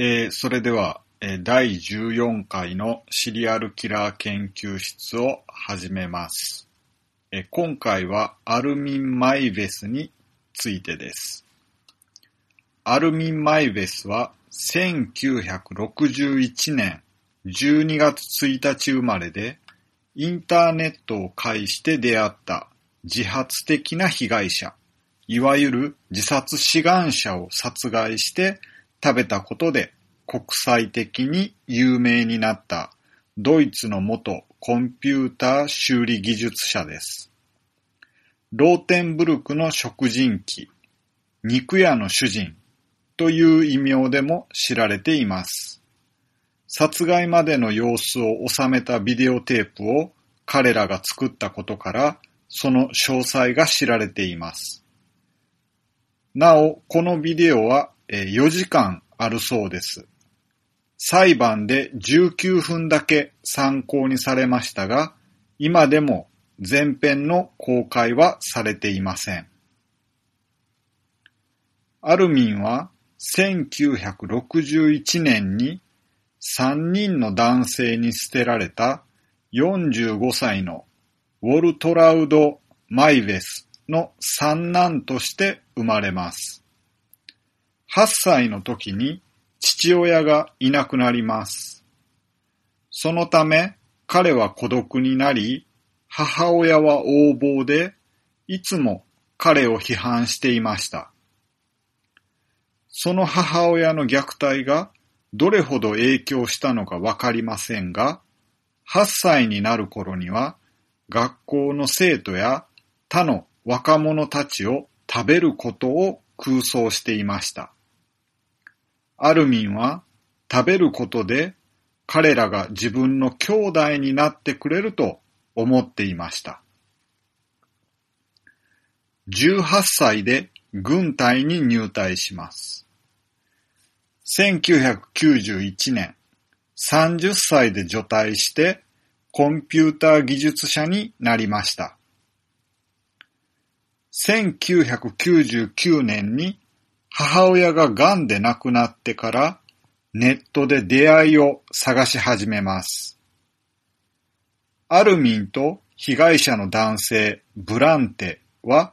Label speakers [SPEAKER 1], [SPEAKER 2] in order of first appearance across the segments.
[SPEAKER 1] えーそれでは、えー第14回のシリアルキラー研究室を始めます。えー今回はアルミン・マイベスについてです。アルミン・マイベスは1961年12月1日生まれで、インターネットを介して出会った自発的な被害者、いわゆる自殺志願者を殺害して食べたことで国際的に有名になったドイツの元コンピューター修理技術者です。ローテンブルクの食人鬼、肉屋の主人という異名でも知られています。殺害までの様子を収めたビデオテープを彼らが作ったことから、その詳細が知られています。なお、このビデオは4時間あるそうです。裁判で19分だけ参考にされましたが、今でも前編の公開はされていません。アルミンは1961年に3人の男性に捨てられた45歳のウォルトラウド・マイベスの三男として生まれます。8歳の時に父親がいなくなります。そのため彼は孤独になり、母親は横暴で、いつも彼を批判していました。その母親の虐待がどれほど影響したのかわかりませんが、8歳になる頃には学校の生徒や他の若者たちを食べることを空想していました。アルミンは食べることで彼らが自分の兄弟になってくれると思っていました。18歳で軍隊に入隊します。1991年、30歳で除隊してコンピューター技術者になりました。1999年に母親が癌で亡くなってからネットで出会いを探し始めます。アルミンと被害者の男性ブランテは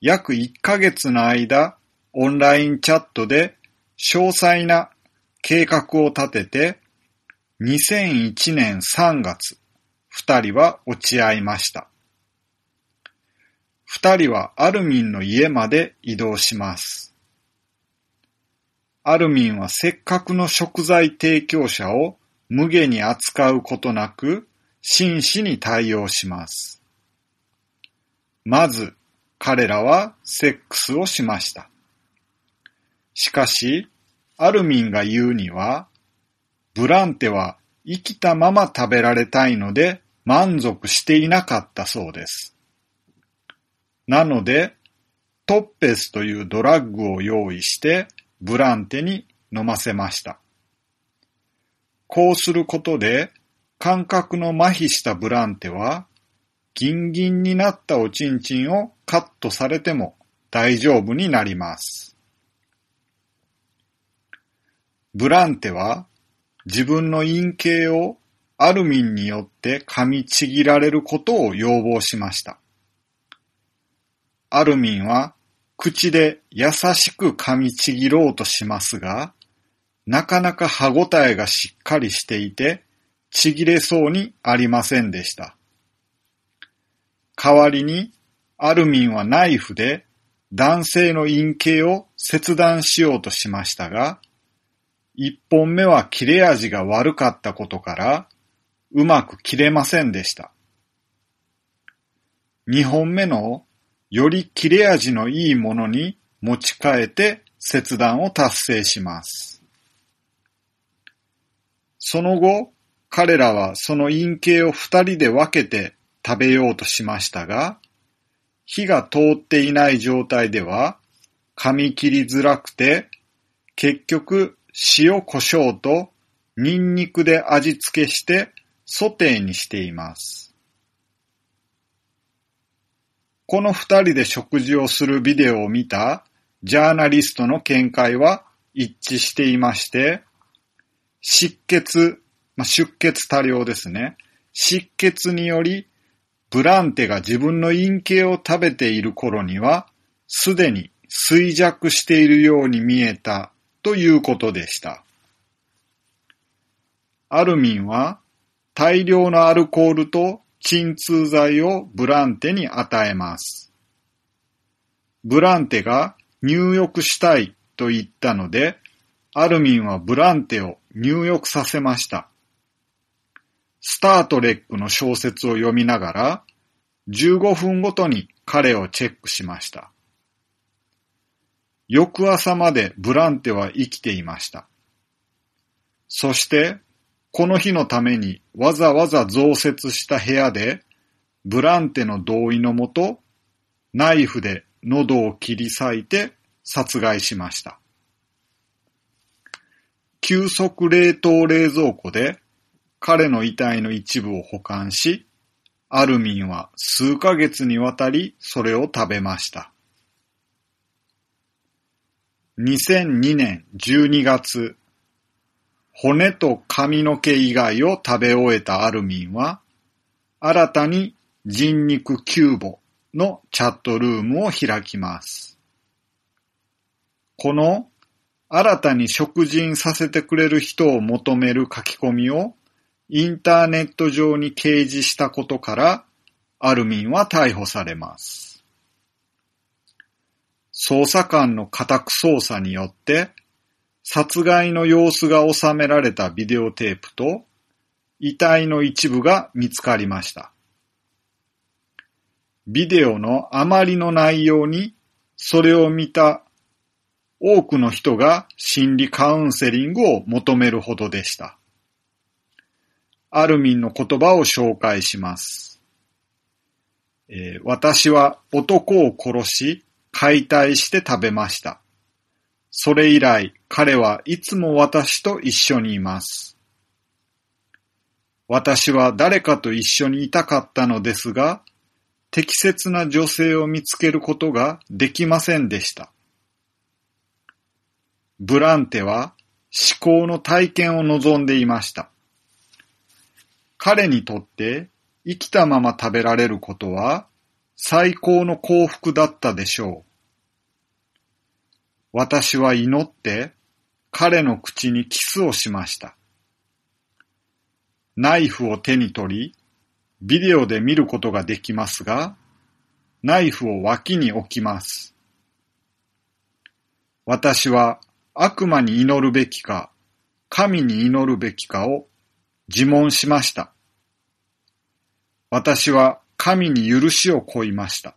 [SPEAKER 1] 約1ヶ月の間オンラインチャットで詳細な計画を立てて2001年3月二人は落ち合いました。二人はアルミンの家まで移動します。アルミンはせっかくの食材提供者を無下に扱うことなく真摯に対応します。まず彼らはセックスをしました。しかし、アルミンが言うには、ブランテは生きたまま食べられたいので満足していなかったそうです。なので、トッペスというドラッグを用意してブランテに飲ませました。こうすることで感覚の麻痺したブランテはギンギンになったおちんちんをカットされても大丈夫になります。ブランテは自分の陰茎をアルミンによって噛みちぎられることを要望しました。アルミンは口で優しく噛みちぎろうとしますが、なかなか歯ごたえがしっかりしていて、ちぎれそうにありませんでした。代わりに、アルミンはナイフで男性の陰茎を切断しようとしましたが、一本目は切れ味が悪かったことから、うまく切れませんでした。二本目のより切れ味のいいものに持ち替えて切断を達成します。その後、彼らはその陰茎を二人で分けて食べようとしましたが、火が通っていない状態では噛み切りづらくて、結局塩胡椒とニンニクで味付けしてソテーにしています。この二人で食事をするビデオを見たジャーナリストの見解は一致していまして、失血、まあ、出血多量ですね。失血により、ブランテが自分の陰茎を食べている頃には、すでに衰弱しているように見えたということでした。アルミンは大量のアルコールと鎮痛剤をブランテに与えます。ブランテが入浴したいと言ったので、アルミンはブランテを入浴させました。スタートレックの小説を読みながら、15分ごとに彼をチェックしました。翌朝までブランテは生きていました。そして、この日のためにわざわざ増設した部屋で、ブランテの同意のもと、ナイフで喉を切り裂いて殺害しました。急速冷凍冷蔵庫で彼の遺体の一部を保管し、アルミンは数ヶ月にわたりそれを食べました。2002年12月、骨と髪の毛以外を食べ終えたアルミンは、新たに人肉キューボのチャットルームを開きます。この新たに食人させてくれる人を求める書き込みをインターネット上に掲示したことから、アルミンは逮捕されます。捜査官の家宅捜査によって、殺害の様子が収められたビデオテープと、遺体の一部が見つかりました。ビデオのあまりの内容に、それを見た多くの人が心理カウンセリングを求めるほどでした。アルミンの言葉を紹介します。えー、私は男を殺し、解体して食べました。それ以来、彼はいつも私と一緒にいます。私は誰かと一緒にいたかったのですが、適切な女性を見つけることができませんでした。ブランテは思考の体験を望んでいました。彼にとって生きたまま食べられることは最高の幸福だったでしょう。私は祈って彼の口にキスをしました。ナイフを手に取り、ビデオで見ることができますが、ナイフを脇に置きます。私は悪魔に祈るべきか、神に祈るべきかを自問しました。私は神に許しを請いました。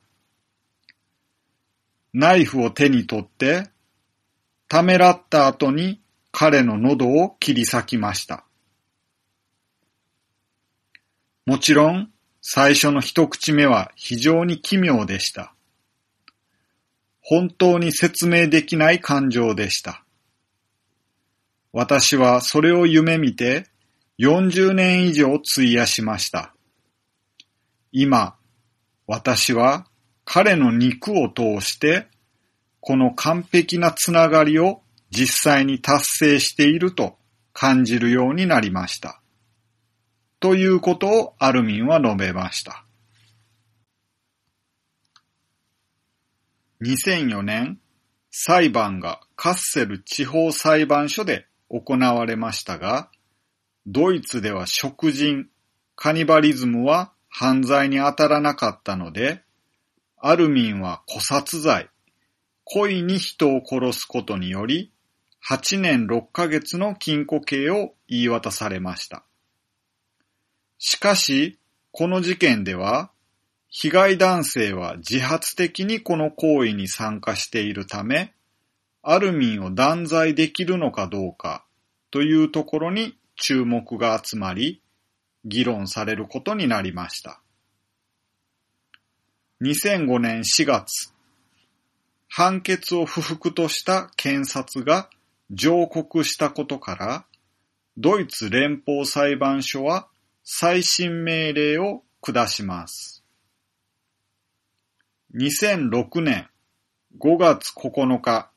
[SPEAKER 1] ナイフを手に取って、ためらった後に彼の喉を切り裂きました。もちろん、最初の一口目は非常に奇妙でした。本当に説明できない感情でした。私はそれを夢見て40年以上費やしました。今、私は彼の肉を通してこの完璧なつながりを実際に達成していると感じるようになりました。ということをアルミンは述べました。2004年、裁判がカッセル地方裁判所で行われましたが、ドイツでは食人、カニバリズムは犯罪に当たらなかったので、アルミンは古殺罪、故意に人を殺すことにより、8年6ヶ月の禁錮刑を言い渡されました。しかし、この事件では、被害男性は自発的にこの行為に参加しているため、アルミンを断罪できるのかどうかというところに注目が集まり、議論されることになりました。2005年4月、判決を不服とした検察が上告したことから、ドイツ連邦裁判所は再審命令を下します。2006年5月9日、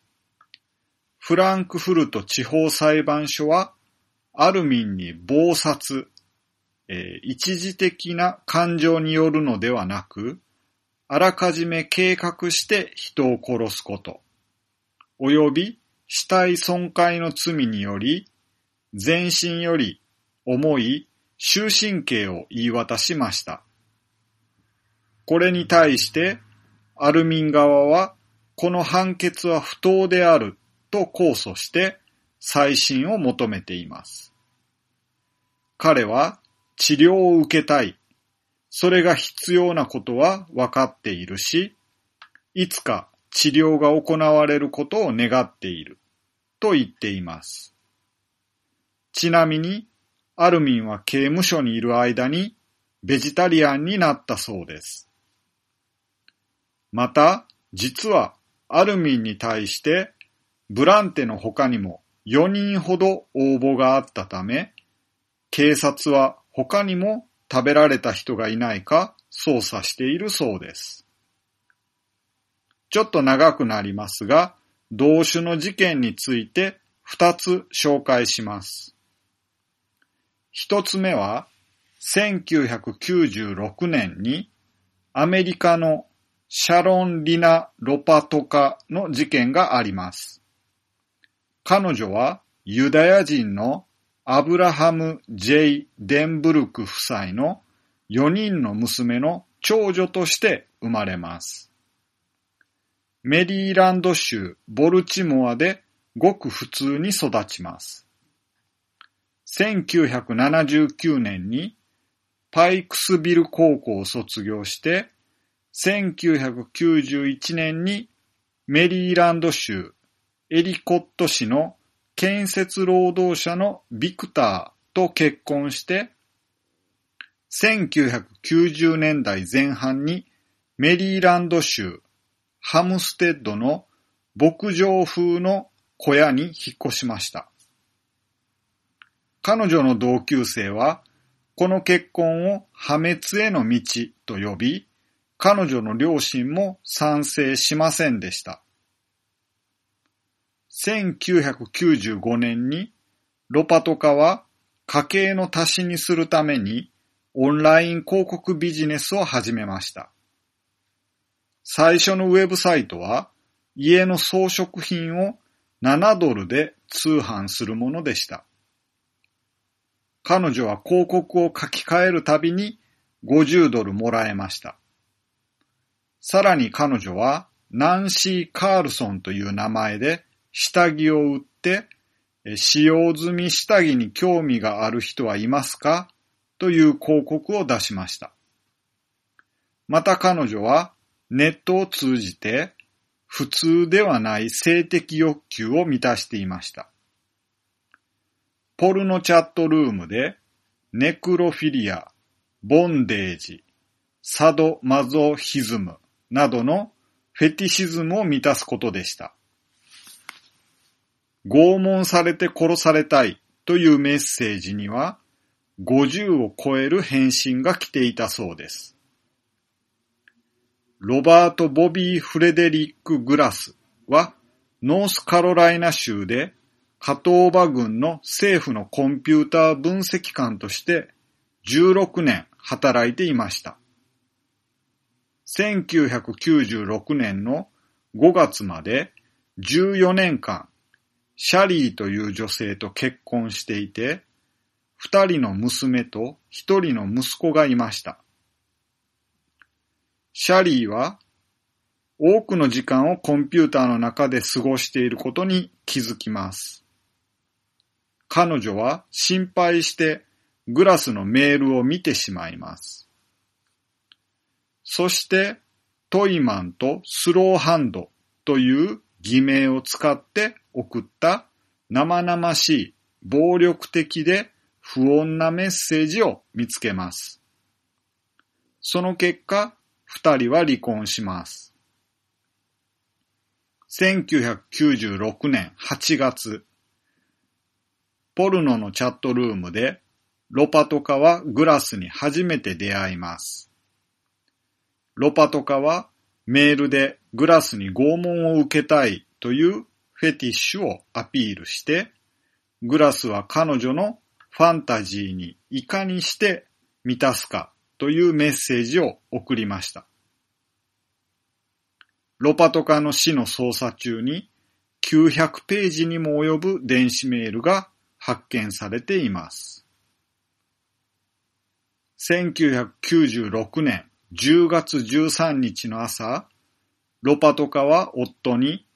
[SPEAKER 1] フランクフルト地方裁判所はアルミンに暴殺、えー一時的な感情によるのではなく、あらかじめ計画して人を殺すこと、及び死体損壊の罪により、全身より重い終身刑を言い渡しました。これに対して、アルミン側は、この判決は不当であると控訴して、再審を求めています。彼は治療を受けたい。それが必要なことは分かっているし、いつか治療が行われることを願っている。と言っています。ちなみに、アルミンは刑務所にいる間にベジタリアンになったそうです。また、実はアルミンに対してブランテの他にも4人ほど応募があったため、警察は他にも食べられた人がいないか捜査しているそうです。ちょっと長くなりますが、同種の事件について2つ紹介します。1つ目は、1996年にアメリカのシャロン・リナ・ロパトカの事件があります。彼女はユダヤ人のアブラハム・ジェイ・デンブルク夫妻の4人の娘の長女として生まれます。メリーランド州ボルチモアでごく普通に育ちます。1979年にパイクスビル高校を卒業して、1991年にメリーランド州エリコット市の建設労働者のビクターと結婚して、1990年代前半にメリーランド州ハムステッドの牧場風の小屋に引っ越しました。彼女の同級生は、この結婚を破滅への道と呼び、彼女の両親も賛成しませんでした。1995年にロパトカは家計の足しにするためにオンライン広告ビジネスを始めました。最初のウェブサイトは家の装飾品を7ドルで通販するものでした。彼女は広告を書き換えるたびに50ドルもらえました。さらに彼女はナンシー・カールソンという名前で下着を売って使用済み下着に興味がある人はいますか？という広告を出しました。また彼女はネットを通じて普通ではない性的欲求を満たしていました。ポルノチャットルームでネクロフィリア、ボンデージ、サドマゾヒズムなどのフェティシズムを満たすことでした。拷問されて殺されたいというメッセージには50を超える返信が来ていたそうです。ロバート・ボビー・フレデリック・グラスはノースカロライナ州でカトーバ軍の政府のコンピューター分析官として16年働いていました。1996年の5月まで14年間シャリーという女性と結婚していて、二人の娘と一人の息子がいました。シャリーは多くの時間をコンピューターの中で過ごしていることに気づきます。彼女は心配してグラスのメールを見てしまいます。そしてトイマンとスローハンドという偽名を使って送った生々しい暴力的で不穏なメッセージを見つけます。その結果、二人は離婚します。1996年8月、ポルノのチャットルームでロパトカはグラスに初めて出会います。ロパトカはメールでグラスに拷問を受けたいというフェティッシュをアピールして、グラスは彼女のファンタジーにいかにして満たすかというメッセージを送りました。ロパトカの死の捜査中に900ページにも及ぶ電子メールが発見されています。1996年10月13日の朝、ロパトカは夫に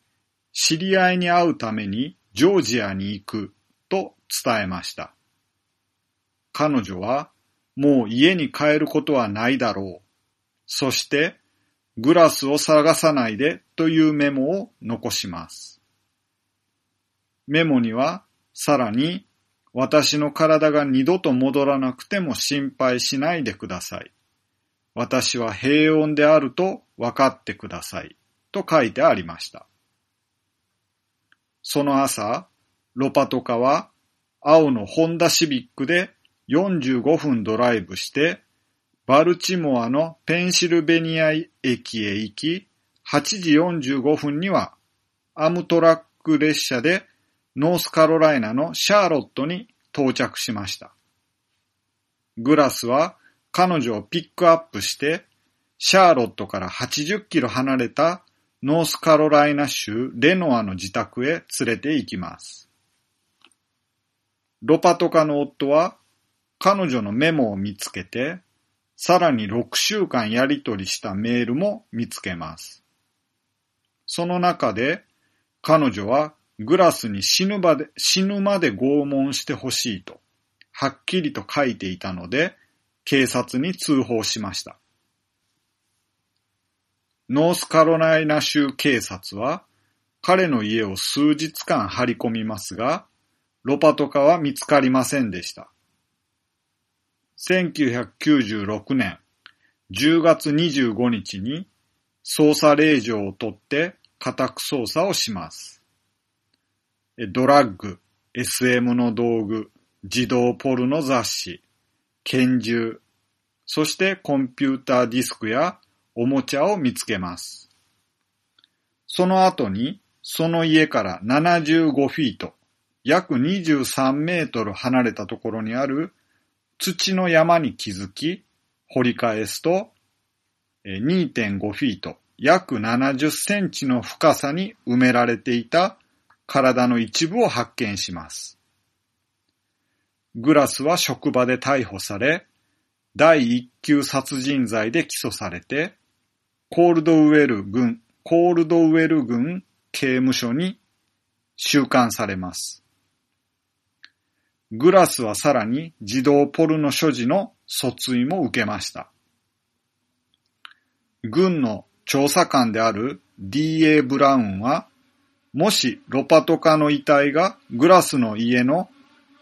[SPEAKER 1] 知り合いに会うためにジョージアに行くと伝えました。彼女はもう家に帰ることはないだろう。そしてグラスを探さないでというメモを残します。メモにはさらに私の体が二度と戻らなくても心配しないでください。私は平穏であると分かってください。と書いてありました。その朝、ロパトカは青のホンダシビックで45分ドライブして、バルチモアのペンシルベニア駅へ行き、8時45分にはアムトラック列車でノースカロライナのシャーロットに到着しました。グラスは彼女をピックアップして、シャーロットから80キロ離れたノースカロライナ州レノアの自宅へ連れて行きます。ロパトカの夫は彼女のメモを見つけて、さらに6週間やり取りしたメールも見つけます。その中で彼女はグラスに死ぬまで死ぬまで拷問してほしいと、はっきりと書いていたので、警察に通報しました。ノースカロライナ州警察は彼の家を数日間張り込みますが、ロパトカは見つかりませんでした。1996年10月25日に捜査令状を取って家宅捜査をします。ドラッグ、SM の道具、児童ポルノ雑誌、拳銃、そしてコンピューターディスクやおもちゃを見つけます。その後に、その家から75フィート、約23メートル離れたところにある土の山に気づき、掘り返すと、2.5フィート、約70センチの深さに埋められていた体の一部を発見します。グラスは職場で逮捕され、第一級殺人罪で起訴されて、コールドウェル軍、コールドウェル軍刑務所に収監されます。グラスはさらに児童ポルノ所持の訴追も受けました。軍の調査官である D.A. ブラウンは、もしロパトカの遺体がグラスの家の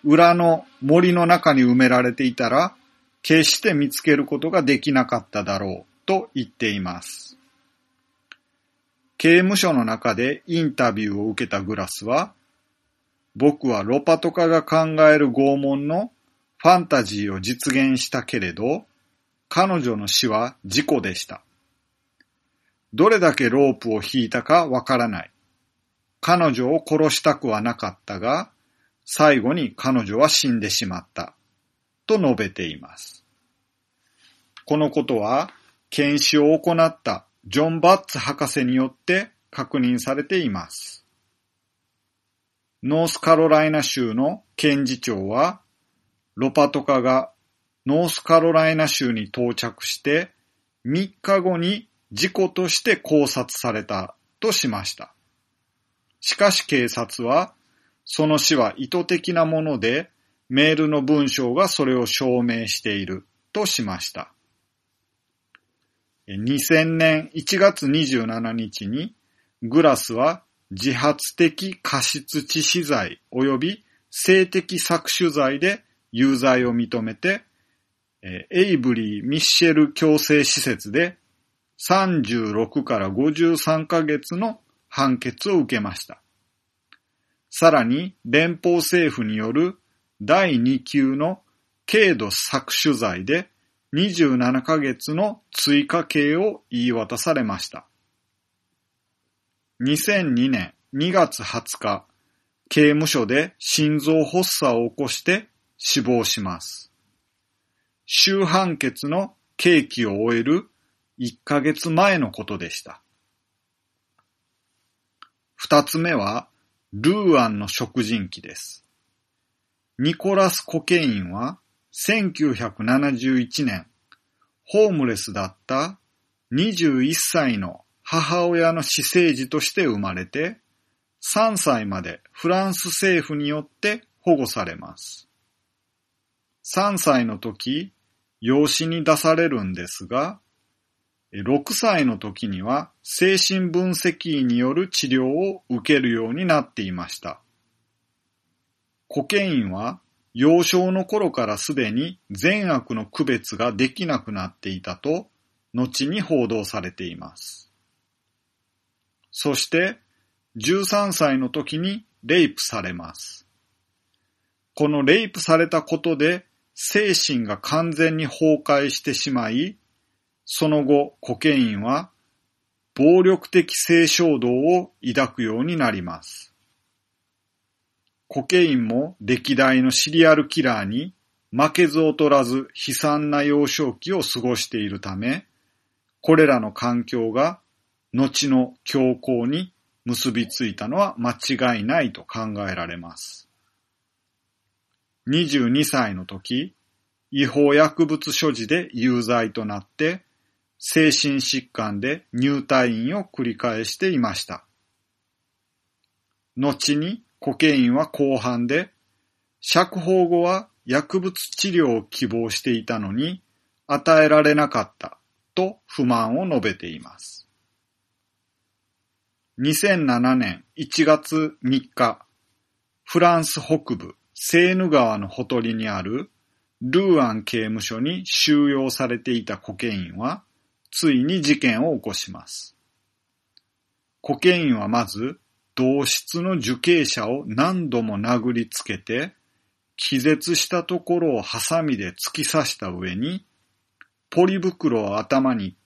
[SPEAKER 1] 裏の森の中に埋められていたら、決して見つけることができなかっただろうと言っています。刑務所の中でインタビューを受けたグラスは、僕はロパトカが考える拷問のファンタジーを実現したけれど、彼女の死は事故でした。どれだけロープを引いたかわからない。彼女を殺したくはなかったが、最後に彼女は死んでしまった。と述べています。このことは、検視を行ったジョン・バッツ博士によって確認されています。ノースカロライナ州の検事長は、ロパトカがノースカロライナ州に到着して3日後に事故として考察されたとしました。しかし警察は、その死は意図的なもので、メールの文章がそれを証明しているとしました。2000年1月27日にグラスは自発的過失致死罪及び性的搾取罪で有罪を認めて、エイブリー・ミッシェル強制施設で36から53ヶ月の判決を受けました。さらに連邦政府による第2級の軽度搾取罪で27ヶ月の追加刑を言い渡されました。2002年2月20日、刑務所で心臓発作を起こして死亡します。終判決の刑期を終える1ヶ月前のことでした。二つ目は、ルーアンの食人鬼です。ニコラス・コケインは1971年、ホームレスだった21歳の母親の私生児として生まれて、3歳までフランス政府によって保護されます。3歳の時、養子に出されるんですが、6歳の時には精神分析医による治療を受けるようになっていました。コケインは幼少の頃からすでに善悪の区別ができなくなっていたと、後に報道されています。そして、13歳の時にレイプされます。このレイプされたことで精神が完全に崩壊してしまい、その後コケインは暴力的性衝動を抱くようになります。コケインも歴代のシリアルキラーに負けず劣らず悲惨な幼少期を過ごしているため、これらの環境が後の強行に結びついたのは間違いないと考えられます。22歳の時、違法薬物所持で有罪となって、精神疾患で入退院を繰り返していました。後にコケインは後半で、釈放後は薬物治療を希望していたのに与えられなかったと不満を述べています。2007年1月3日、フランス北部セーヌ川のほとりにあるルーアン刑務所に収容されていたコケインは、ついに事件を起こします。コケインはまず、同室の受刑者を何度も殴りつけて、気絶したところをハサミで突き刺した上に、ポリ袋を頭に、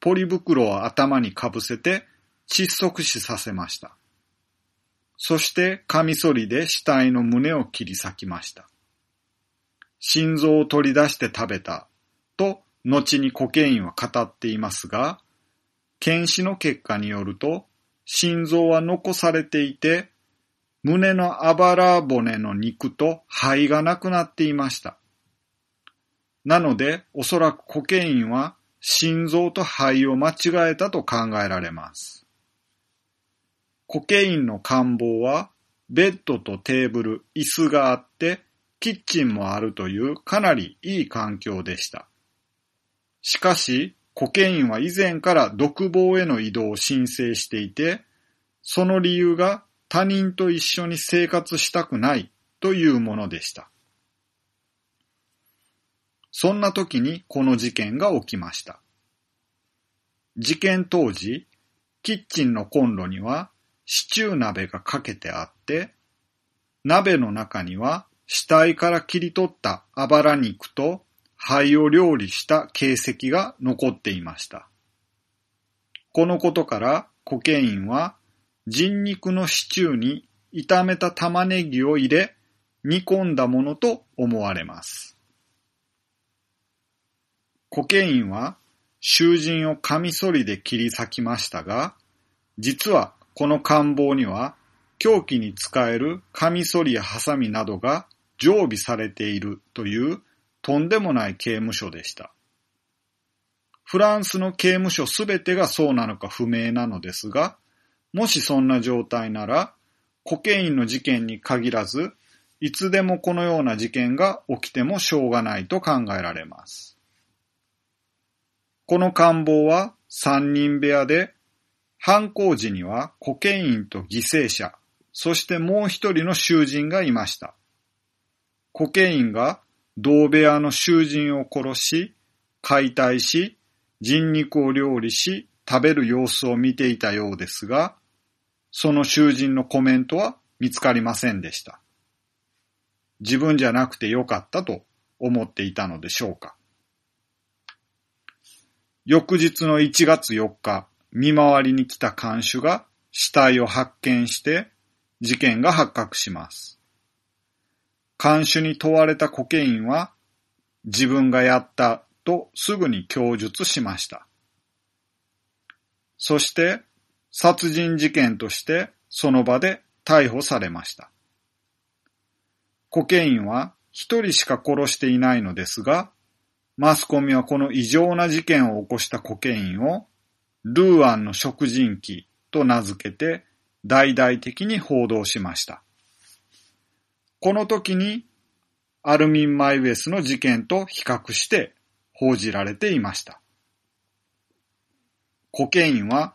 [SPEAKER 1] ポリ袋を頭にかぶせて窒息死させました。そしてカミソリで死体の胸を切り裂きました。心臓を取り出して食べたと後にコケインは語っていますが、検視の結果によると心臓は残されていて、胸のあばら骨の肉と肺がなくなっていました。なので、おそらくコケインは心臓と肺を間違えたと考えられます。コケインの官房は、ベッドとテーブル、椅子があって、キッチンもあるというかなりいい環境でした。しかし、コケインは以前から独房への移動を申請していて、その理由が他人と一緒に生活したくないというものでした。そんな時にこの事件が起きました。事件当時、キッチンのコンロにはシチュー鍋がかけてあって、鍋の中には死体から切り取ったあばら肉と肺を料理した形跡が残っていました。このことからコケインは人肉のシチューに炒めた玉ねぎを入れ煮込んだものと思われます。コケインは囚人をカミソリで切り裂きましたが、実はこの官房には凶器に使えるカミソリやハサミなどが常備されているというとんでもない刑務所でした。フランスの刑務所すべてがそうなのか不明なのですが、もしそんな状態なら、コケインの事件に限らず、いつでもこのような事件が起きてもしょうがないと考えられます。この官房は3人部屋で、犯行時にはコケインと犠牲者、そしてもう一人の囚人がいました。コケインが同部屋の囚人を殺し、解体し、人肉を料理し、食べる様子を見ていたようですが、その囚人のコメントは見つかりませんでした。自分じゃなくてよかったと思っていたのでしょうか。翌日の1月4日、見回りに来た看守が死体を発見して、事件が発覚します。監守に問われたコケインは自分がやったとすぐに供述しました。そして殺人事件としてその場で逮捕されました。コケインは一人しか殺していないのですが、マスコミはこの異常な事件を起こしたコケインをルーアンの食人鬼と名付けて大々的に報道しました。この時にアルミン・マイウェスの事件と比較して報じられていました。コケインは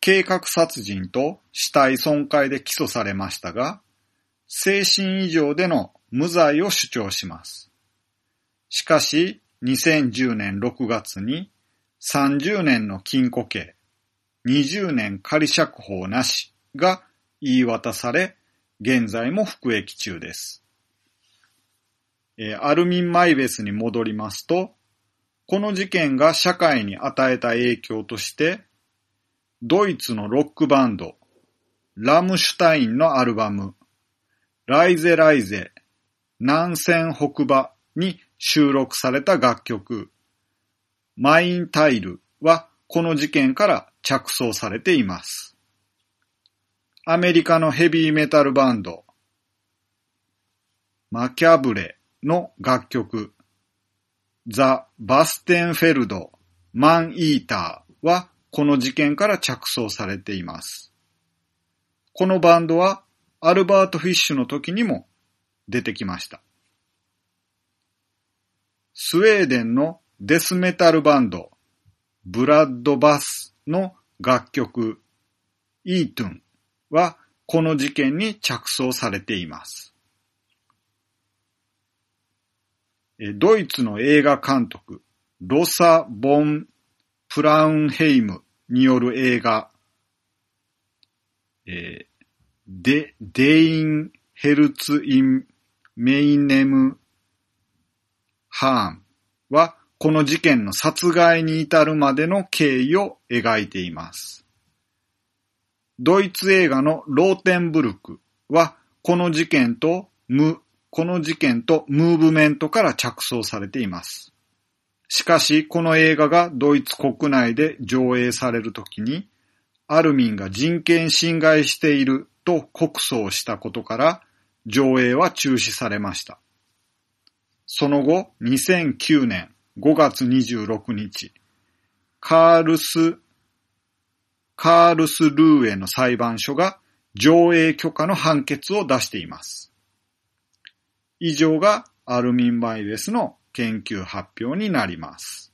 [SPEAKER 1] 計画殺人と死体損壊で起訴されましたが、精神異常での無罪を主張します。しかし、2010年6月に30年の禁錮刑、20年仮釈放なしが言い渡され、現在も服役中です。アルミン・マイベスに戻りますと、この事件が社会に与えた影響として、ドイツのロックバンド、ラムシュタインのアルバム、ライゼライゼ、南線北馬に収録された楽曲、マインタイルはこの事件から着想されています。アメリカのヘビーメタルバンド、マキャブレの楽曲、ザ・バステンフェルド・マン・イーターはこの事件から着想されています。このバンドはアルバート・フィッシュの時にも出てきました。スウェーデンのデスメタルバンド、ブラッドバスの楽曲、イートゥン。はこの事件に着想されています。ドイツの映画監督、ロサ・ボン・プラウンヘイムによる映画、えーデ、 Dein Herz in meinem Hirn は、この事件の殺害に至るまでの経緯を描いています。ドイツ映画のローテンブルクは、この事件とム、この事件とムーブメントから着想されています。しかし、この映画がドイツ国内で上映されるときに、アルミンが人権侵害していると告訴をしたことから、上映は中止されました。その後、2009年5月26日、カールス、カールスルーエの裁判所が上映許可の判決を出しています。以上がアルミン・バイデスの研究発表になります。